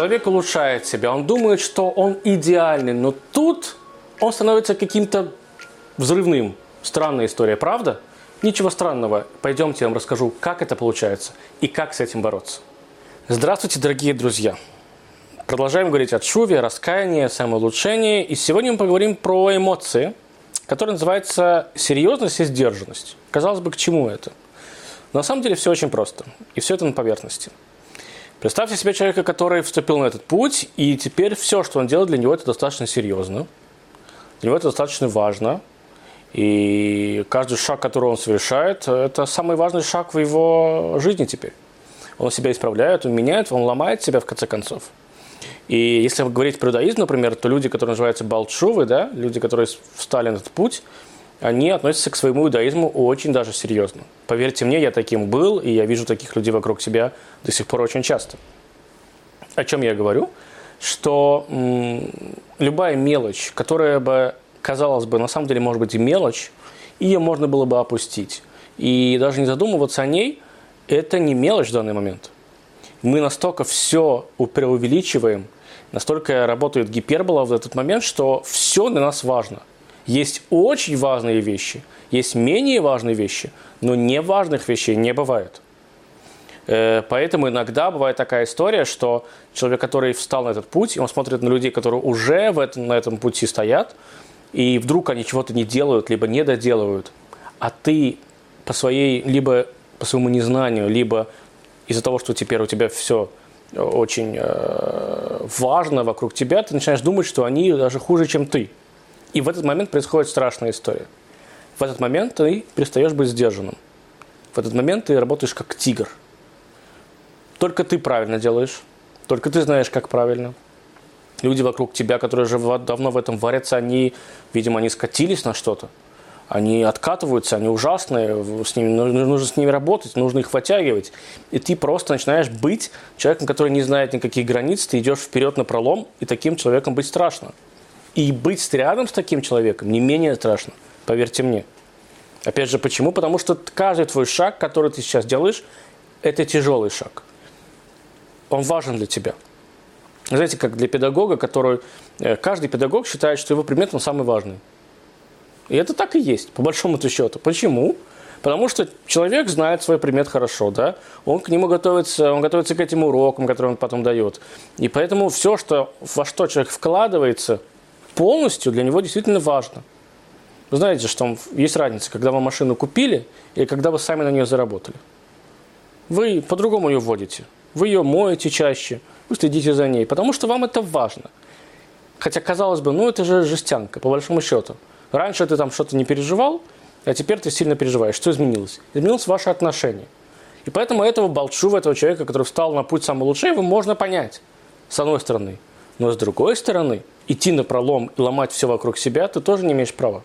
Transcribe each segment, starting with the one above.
Человек улучшает себя, он думает, что он идеальный, но тут он становится каким-то взрывным. Странная история, правда? Ничего странного. Пойдемте, я вам расскажу, как это получается и как с этим бороться. Здравствуйте, дорогие друзья! Продолжаем говорить о чуве, раскаянии, самоулучшении. И сегодня мы поговорим про эмоции, которые называются серьезность и сдержанность. Казалось бы, к чему это? На самом деле все очень просто. И все это на поверхности. Представьте себе человека, который вступил на этот путь, и теперь все, что он делает, для него это достаточно серьезно. Для него это достаточно важно. И каждый шаг, который он совершает, это самый важный шаг в его жизни теперь. Он себя исправляет, он меняет, он ломает себя в конце концов. И если говорить про иудаизм, например, то люди, которые называются балчувы, да, люди, которые встали на этот путь, они относятся к своему иудаизму очень даже серьезно. Поверьте мне, я таким был, и я вижу таких людей вокруг себя до сих пор очень часто. О чем я говорю? Что м, любая мелочь, которая бы, казалось бы, на самом деле может быть и мелочь, ее можно было бы опустить. И даже не задумываться о ней, это не мелочь в данный момент. Мы настолько все преувеличиваем, настолько работает гипербола в этот момент, что все для нас важно. Есть очень важные вещи, есть менее важные вещи, но неважных вещей не бывает. Э, поэтому иногда бывает такая история, что человек, который встал на этот путь, он смотрит на людей, которые уже в этом, на этом пути стоят, и вдруг они чего-то не делают, либо не доделывают, а ты по своей, либо по своему незнанию, либо из-за того, что теперь у тебя все очень э, важно вокруг тебя, ты начинаешь думать, что они даже хуже, чем ты. И в этот момент происходит страшная история. В этот момент ты перестаешь быть сдержанным. В этот момент ты работаешь как тигр. Только ты правильно делаешь, только ты знаешь, как правильно. Люди вокруг тебя, которые уже давно в этом варятся, они, видимо, они скатились на что-то. Они откатываются, они ужасные, с ними, нужно с ними работать, нужно их вытягивать. И ты просто начинаешь быть человеком, который не знает никаких границ, ты идешь вперед на пролом, и таким человеком быть страшно. И быть рядом с таким человеком не менее страшно, поверьте мне. Опять же, почему? Потому что каждый твой шаг, который ты сейчас делаешь, это тяжелый шаг. Он важен для тебя. Знаете, как для педагога, который... Э, каждый педагог считает, что его предмет он самый важный. И это так и есть, по большому счету. Почему? Потому что человек знает свой предмет хорошо, да, он к нему готовится, он готовится к этим урокам, которые он потом дает. И поэтому все, что, во что человек вкладывается, полностью для него действительно важно. Вы знаете, что есть разница, когда вы машину купили и когда вы сами на нее заработали. Вы по-другому ее вводите. Вы ее моете чаще, вы следите за ней, потому что вам это важно. Хотя, казалось бы, ну это же жестянка, по большому счету. Раньше ты там что-то не переживал, а теперь ты сильно переживаешь. Что изменилось? Изменилось ваше отношение. И поэтому этого болчува, этого человека, который встал на путь самого лучшего, его можно понять, с одной стороны. Но с другой стороны, идти на пролом и ломать все вокруг себя, ты тоже не имеешь права.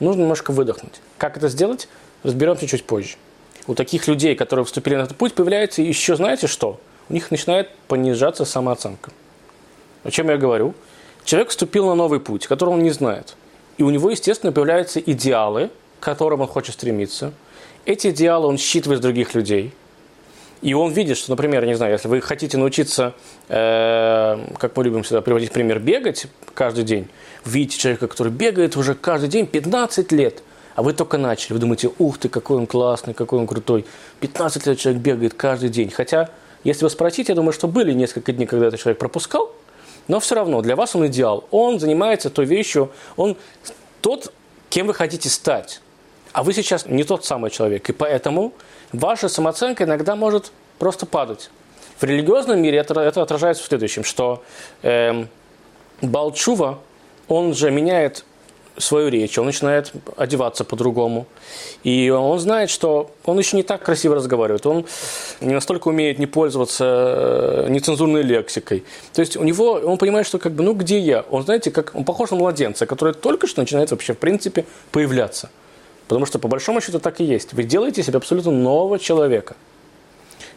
Нужно немножко выдохнуть. Как это сделать, разберемся чуть позже. У таких людей, которые вступили на этот путь, появляется еще, знаете что? У них начинает понижаться самооценка. О чем я говорю? Человек вступил на новый путь, который он не знает. И у него, естественно, появляются идеалы, к которым он хочет стремиться. Эти идеалы он считывает с других людей – и он видит, что, например, не знаю, если вы хотите научиться, э, как мы любим всегда приводить пример, бегать каждый день, видите человека, который бегает уже каждый день 15 лет, а вы только начали, вы думаете, ух ты, какой он классный, какой он крутой. 15 лет человек бегает каждый день. Хотя, если вы спросите, я думаю, что были несколько дней, когда этот человек пропускал, но все равно для вас он идеал. Он занимается той вещью, он тот, кем вы хотите стать. А вы сейчас не тот самый человек. И поэтому ваша самооценка иногда может просто падать. В религиозном мире это, это отражается в следующем, что э, Балчува, он же меняет свою речь, он начинает одеваться по-другому. И он знает, что он еще не так красиво разговаривает, он не настолько умеет не пользоваться э, нецензурной лексикой. То есть у него, он понимает, что как бы, ну где я? Он, знаете, как, он похож на младенца, который только что начинает вообще в принципе появляться. Потому что по большому счету так и есть. Вы делаете себе абсолютно нового человека.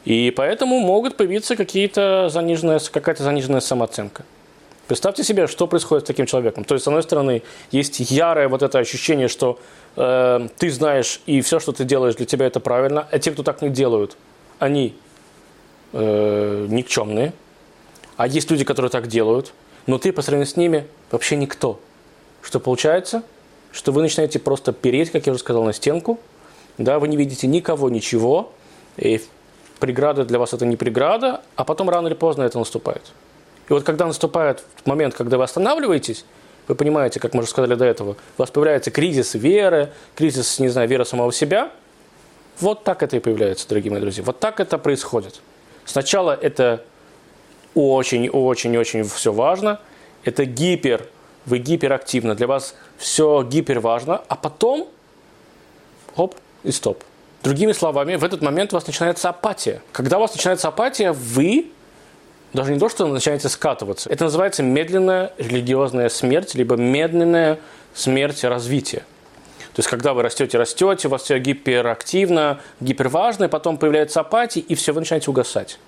И поэтому могут появиться какие-то заниженные, какая-то заниженная самооценка. Представьте себе, что происходит с таким человеком. То есть, с одной стороны, есть ярое вот это ощущение, что э, ты знаешь, и все, что ты делаешь, для тебя это правильно, а те, кто так не делают, они э, никчемные, а есть люди, которые так делают, но ты по сравнению с ними вообще никто. Что получается? Что вы начинаете просто переть, как я уже сказал, на стенку, да, вы не видите никого, ничего, и преграда для вас это не преграда, а потом рано или поздно это наступает. И вот когда наступает момент, когда вы останавливаетесь, вы понимаете, как мы уже сказали до этого, у вас появляется кризис веры, кризис, не знаю, веры самого себя. Вот так это и появляется, дорогие мои друзья. Вот так это происходит. Сначала это очень-очень-очень все важно. Это гипер, вы гиперактивны, для вас все гипер важно, а потом, оп, и стоп. Другими словами, в этот момент у вас начинается апатия. Когда у вас начинается апатия, вы даже не то, что начинаете скатываться. Это называется медленная религиозная смерть, либо медленная смерть развития. То есть, когда вы растете, растете, у вас все гиперактивно, гиперважно, и потом появляется апатия, и все, вы начинаете угасать.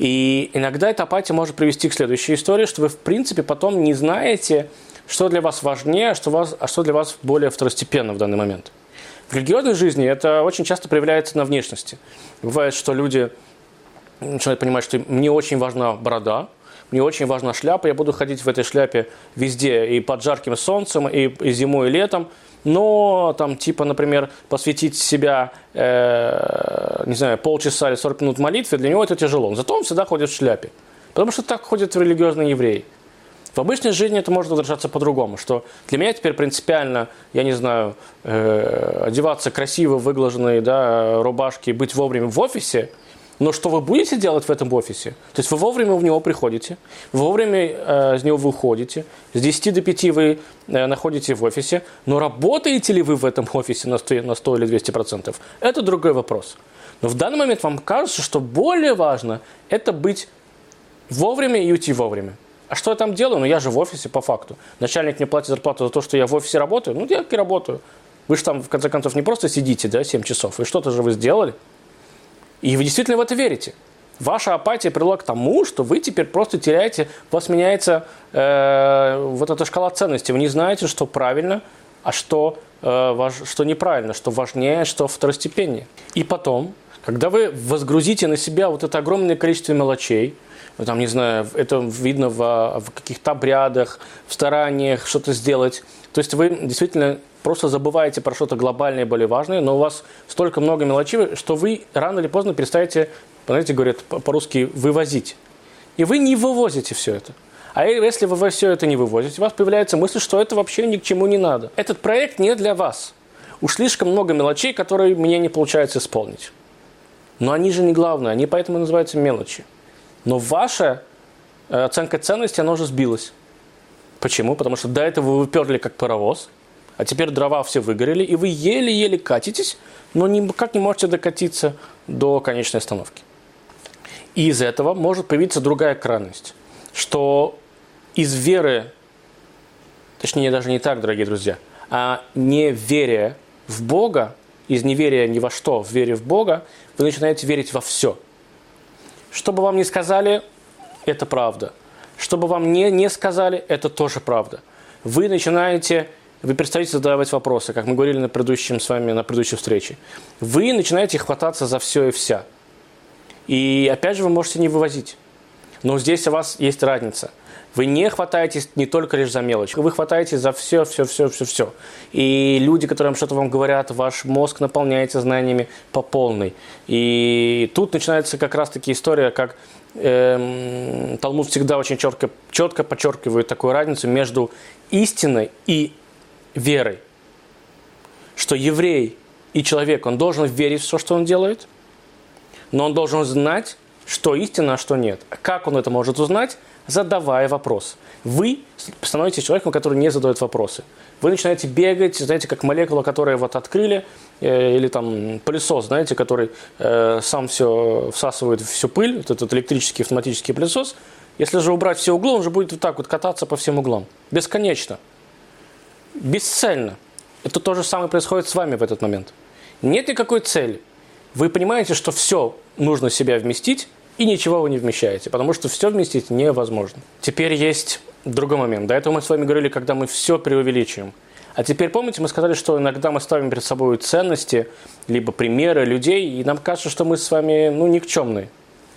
И иногда эта апатия может привести к следующей истории, что вы, в принципе, потом не знаете, что для вас важнее, а что, вас, а что для вас более второстепенно в данный момент. В религиозной жизни это очень часто проявляется на внешности. Бывает, что люди начинают понимать, что мне очень важна борода, мне очень важна шляпа, я буду ходить в этой шляпе везде, и под жарким солнцем, и, и зимой, и летом, но там типа, например, посвятить себя, э, не знаю, полчаса или 40 минут молитве, для него это тяжело. Зато он всегда ходит в шляпе. Потому что так ходят религиозные евреи. В обычной жизни это может выражаться по-другому, что для меня теперь принципиально, я не знаю, э, одеваться красиво, выглаженные да, рубашки, быть вовремя в офисе – но что вы будете делать в этом офисе? То есть вы вовремя в него приходите, вовремя э, из него выходите, с 10 до 5 вы э, находитесь в офисе, но работаете ли вы в этом офисе на 100, на 100 или 200 процентов? Это другой вопрос. Но в данный момент вам кажется, что более важно это быть вовремя и уйти вовремя. А что я там делаю? Ну, я же в офисе по факту. Начальник мне платит зарплату за то, что я в офисе работаю. Ну, я и работаю. Вы же там, в конце концов, не просто сидите, да, 7 часов. И что-то же вы сделали. И вы действительно в это верите. Ваша апатия привела к тому, что вы теперь просто теряете, у вас меняется э, вот эта шкала ценностей. Вы не знаете, что правильно, а что, э, важ, что неправильно, что важнее, что второстепеннее. И потом, когда вы возгрузите на себя вот это огромное количество мелочей, там, не знаю, это видно в, в каких-то обрядах, в стараниях что-то сделать, то есть вы действительно просто забываете про что-то глобальное, более важное, но у вас столько много мелочей, что вы рано или поздно перестаете, знаете, говорят по-русски, вывозить. И вы не вывозите все это. А если вы все это не вывозите, у вас появляется мысль, что это вообще ни к чему не надо. Этот проект не для вас. Уж слишком много мелочей, которые мне не получается исполнить. Но они же не главные, они поэтому называются мелочи. Но ваша э, оценка ценности, она уже сбилась. Почему? Потому что до этого вы выперли как паровоз – а теперь дрова все выгорели, и вы еле-еле катитесь, но никак не можете докатиться до конечной остановки. И из этого может появиться другая крайность, что из веры, точнее даже не так, дорогие друзья, а неверие в Бога, из неверия ни во что, в вере в Бога, вы начинаете верить во все. Что бы вам ни сказали, это правда. Что бы вам не, не сказали, это тоже правда. Вы начинаете вы перестаете задавать вопросы, как мы говорили на предыдущем с вами, на предыдущей встрече. Вы начинаете хвататься за все и вся. И опять же вы можете не вывозить. Но здесь у вас есть разница. Вы не хватаетесь не только лишь за мелочь, вы хватаетесь за все, все, все, все, все. И люди, которые что-то вам говорят, ваш мозг наполняется знаниями по полной. И тут начинается как раз-таки история, как эм, Талмуд всегда очень четко, четко подчеркивает такую разницу между истиной и верой, что еврей и человек, он должен верить в все, что он делает, но он должен знать, что истина, а что нет. Как он это может узнать? Задавая вопрос. Вы становитесь человеком, который не задает вопросы. Вы начинаете бегать, знаете, как молекула, которую вот открыли, э, или там пылесос, знаете, который э, сам все всасывает всю пыль, вот этот электрический автоматический пылесос. Если же убрать все углы, он же будет вот так вот кататься по всем углам. Бесконечно бесцельно. Это то же самое происходит с вами в этот момент. Нет никакой цели. Вы понимаете, что все нужно в себя вместить, и ничего вы не вмещаете, потому что все вместить невозможно. Теперь есть другой момент. До этого мы с вами говорили, когда мы все преувеличиваем. А теперь помните, мы сказали, что иногда мы ставим перед собой ценности, либо примеры людей, и нам кажется, что мы с вами ну, никчемные.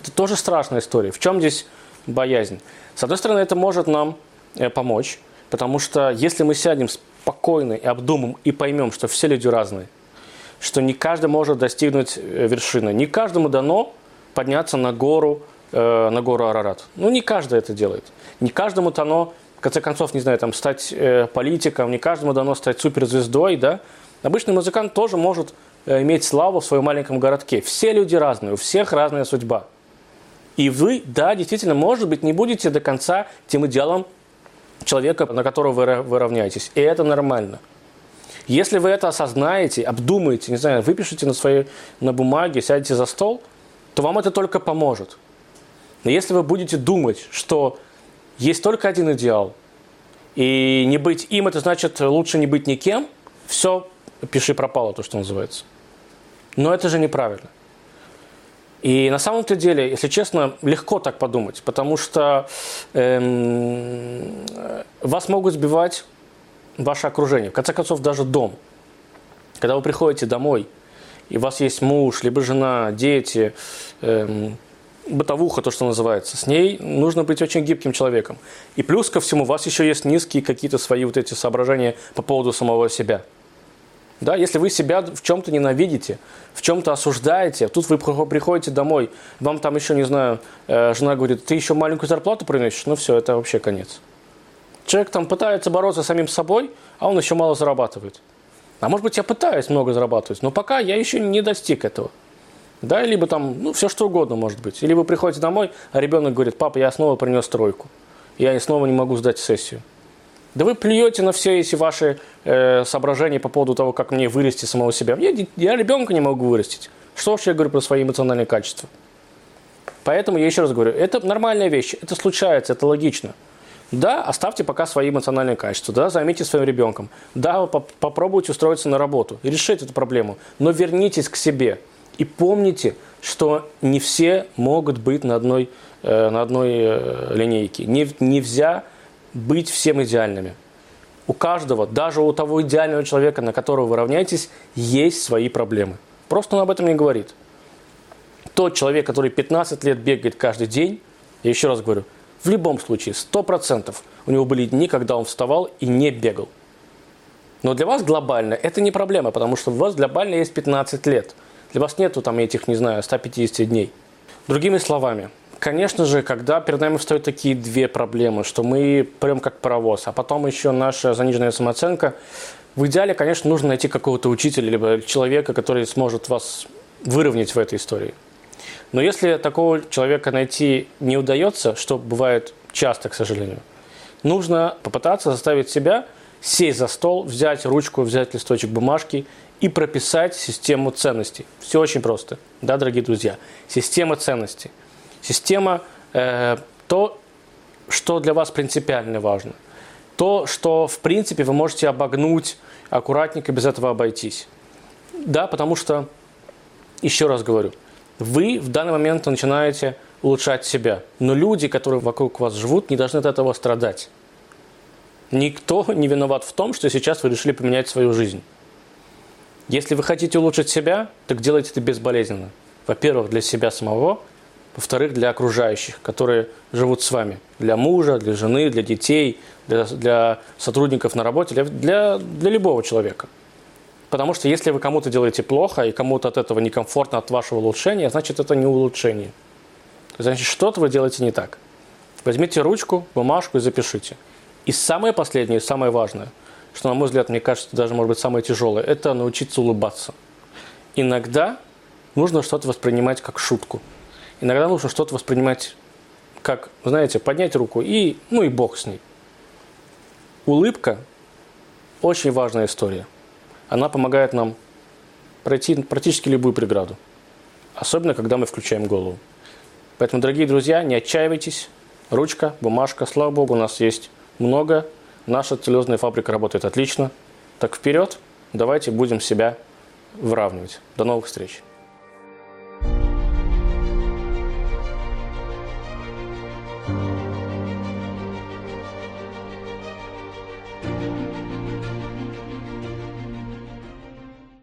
Это тоже страшная история. В чем здесь боязнь. С одной стороны, это может нам э, помочь, потому что если мы сядем спокойно и обдумаем и поймем, что все люди разные, что не каждый может достигнуть э, вершины, не каждому дано подняться на гору, э, на гору Арарат. Ну, не каждый это делает. Не каждому дано, в конце концов, не знаю, там, стать э, политиком, не каждому дано стать суперзвездой, да. Обычный музыкант тоже может э, иметь славу в своем маленьком городке. Все люди разные, у всех разная судьба. И вы, да, действительно, может быть, не будете до конца тем идеалом человека, на которого вы, вы равняетесь. И это нормально. Если вы это осознаете, обдумаете, не знаю, выпишите на своей на бумаге, сядете за стол, то вам это только поможет. Но если вы будете думать, что есть только один идеал, и не быть им, это значит лучше не быть никем, все, пиши пропало, то, что называется. Но это же неправильно. И на самом-то деле, если честно, легко так подумать, потому что эм, вас могут сбивать ваше окружение, в конце концов, даже дом. Когда вы приходите домой, и у вас есть муж, либо жена, дети, эм, бытовуха, то, что называется, с ней нужно быть очень гибким человеком. И плюс ко всему, у вас еще есть низкие какие-то свои вот эти соображения по поводу самого себя – да, если вы себя в чем-то ненавидите, в чем-то осуждаете, тут вы приходите домой, вам там еще, не знаю, э, жена говорит, ты еще маленькую зарплату приносишь, ну все, это вообще конец. Человек там пытается бороться с самим собой, а он еще мало зарабатывает. А может быть, я пытаюсь много зарабатывать, но пока я еще не достиг этого. Да, либо там, ну, все что угодно может быть. Или вы приходите домой, а ребенок говорит, папа, я снова принес тройку. Я снова не могу сдать сессию. Да вы плюете на все эти ваши э, соображения по поводу того, как мне вырасти самого себя. Я, я ребенка не могу вырастить. Что уж я говорю про свои эмоциональные качества. Поэтому я еще раз говорю, это нормальная вещь, это случается, это логично. Да, оставьте пока свои эмоциональные качества, да, займитесь своим ребенком, да, поп попробуйте устроиться на работу решить эту проблему, но вернитесь к себе и помните, что не все могут быть на одной, э, на одной э, линейке. Не, нельзя быть всем идеальными. У каждого, даже у того идеального человека, на которого вы равняетесь, есть свои проблемы. Просто он об этом не говорит. Тот человек, который 15 лет бегает каждый день, я еще раз говорю, в любом случае, 100% у него были дни, когда он вставал и не бегал. Но для вас глобально это не проблема, потому что у вас глобально есть 15 лет. Для вас нету там этих, не знаю, 150 дней. Другими словами, Конечно же, когда перед нами встают такие две проблемы, что мы прям как паровоз, а потом еще наша заниженная самооценка, в идеале, конечно, нужно найти какого-то учителя, либо человека, который сможет вас выровнять в этой истории. Но если такого человека найти не удается, что бывает часто, к сожалению, нужно попытаться заставить себя сесть за стол, взять ручку, взять листочек бумажки и прописать систему ценностей. Все очень просто, да, дорогие друзья. Система ценностей – Система э, то, что для вас принципиально важно. То, что, в принципе, вы можете обогнуть аккуратненько, без этого обойтись. Да, потому что, еще раз говорю, вы в данный момент начинаете улучшать себя. Но люди, которые вокруг вас живут, не должны от этого страдать. Никто не виноват в том, что сейчас вы решили поменять свою жизнь. Если вы хотите улучшить себя, так делайте это безболезненно. Во-первых, для себя самого – во-вторых, для окружающих, которые живут с вами, для мужа, для жены, для детей, для, для сотрудников на работе, для, для, для любого человека. Потому что если вы кому-то делаете плохо и кому-то от этого некомфортно от вашего улучшения, значит это не улучшение. Значит, что-то вы делаете не так. Возьмите ручку, бумажку и запишите. И самое последнее, самое важное, что, на мой взгляд, мне кажется, даже, может быть, самое тяжелое, это научиться улыбаться. Иногда нужно что-то воспринимать как шутку – Иногда нужно что-то воспринимать как, знаете, поднять руку и, ну и бог с ней. Улыбка – очень важная история. Она помогает нам пройти практически любую преграду. Особенно, когда мы включаем голову. Поэтому, дорогие друзья, не отчаивайтесь. Ручка, бумажка, слава богу, у нас есть много. Наша целлюлозная фабрика работает отлично. Так вперед, давайте будем себя выравнивать. До новых встреч!